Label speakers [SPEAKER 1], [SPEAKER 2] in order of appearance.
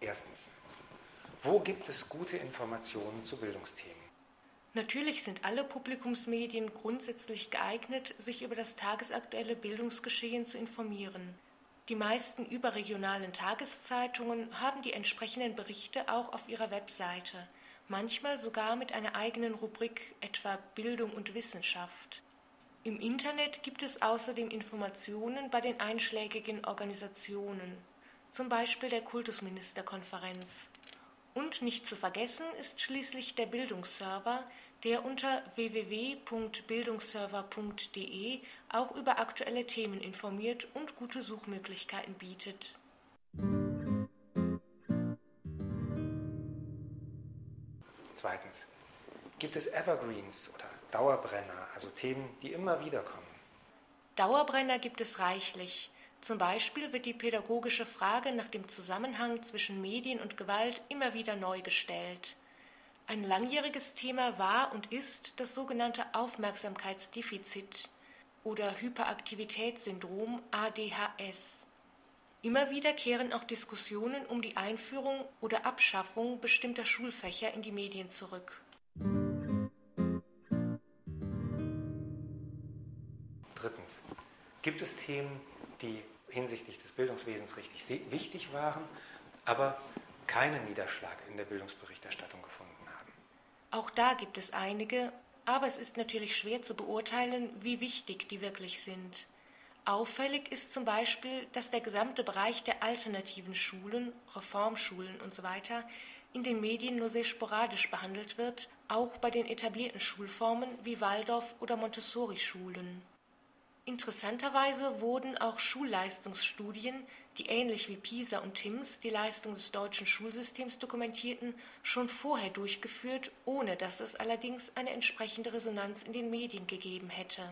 [SPEAKER 1] Erstens. Wo gibt es gute Informationen zu Bildungsthemen?
[SPEAKER 2] Natürlich sind alle Publikumsmedien grundsätzlich geeignet, sich über das tagesaktuelle Bildungsgeschehen zu informieren. Die meisten überregionalen Tageszeitungen haben die entsprechenden Berichte auch auf ihrer Webseite, manchmal sogar mit einer eigenen Rubrik, etwa Bildung und Wissenschaft. Im Internet gibt es außerdem Informationen bei den einschlägigen Organisationen, zum Beispiel der Kultusministerkonferenz. Und nicht zu vergessen ist schließlich der Bildungsserver, der unter www.bildungsserver.de auch über aktuelle Themen informiert und gute Suchmöglichkeiten bietet.
[SPEAKER 1] Zweitens. Gibt es Evergreens oder Dauerbrenner, also Themen, die immer wieder kommen?
[SPEAKER 2] Dauerbrenner gibt es reichlich. Zum Beispiel wird die pädagogische Frage nach dem Zusammenhang zwischen Medien und Gewalt immer wieder neu gestellt. Ein langjähriges Thema war und ist das sogenannte Aufmerksamkeitsdefizit oder Hyperaktivitätssyndrom ADHS. Immer wieder kehren auch Diskussionen um die Einführung oder Abschaffung bestimmter Schulfächer in die Medien zurück.
[SPEAKER 1] Drittens. Gibt es Themen, die hinsichtlich des Bildungswesens richtig wichtig waren, aber keinen Niederschlag in der Bildungsberichterstattung gefunden haben.
[SPEAKER 2] Auch da gibt es einige, aber es ist natürlich schwer zu beurteilen, wie wichtig die wirklich sind. Auffällig ist zum Beispiel, dass der gesamte Bereich der alternativen Schulen, Reformschulen usw. So in den Medien nur sehr sporadisch behandelt wird, auch bei den etablierten Schulformen wie Waldorf- oder Montessori-Schulen. Interessanterweise wurden auch Schulleistungsstudien, die ähnlich wie PISA und TIMSS die Leistung des deutschen Schulsystems dokumentierten, schon vorher durchgeführt, ohne dass es allerdings eine entsprechende Resonanz in den Medien gegeben hätte.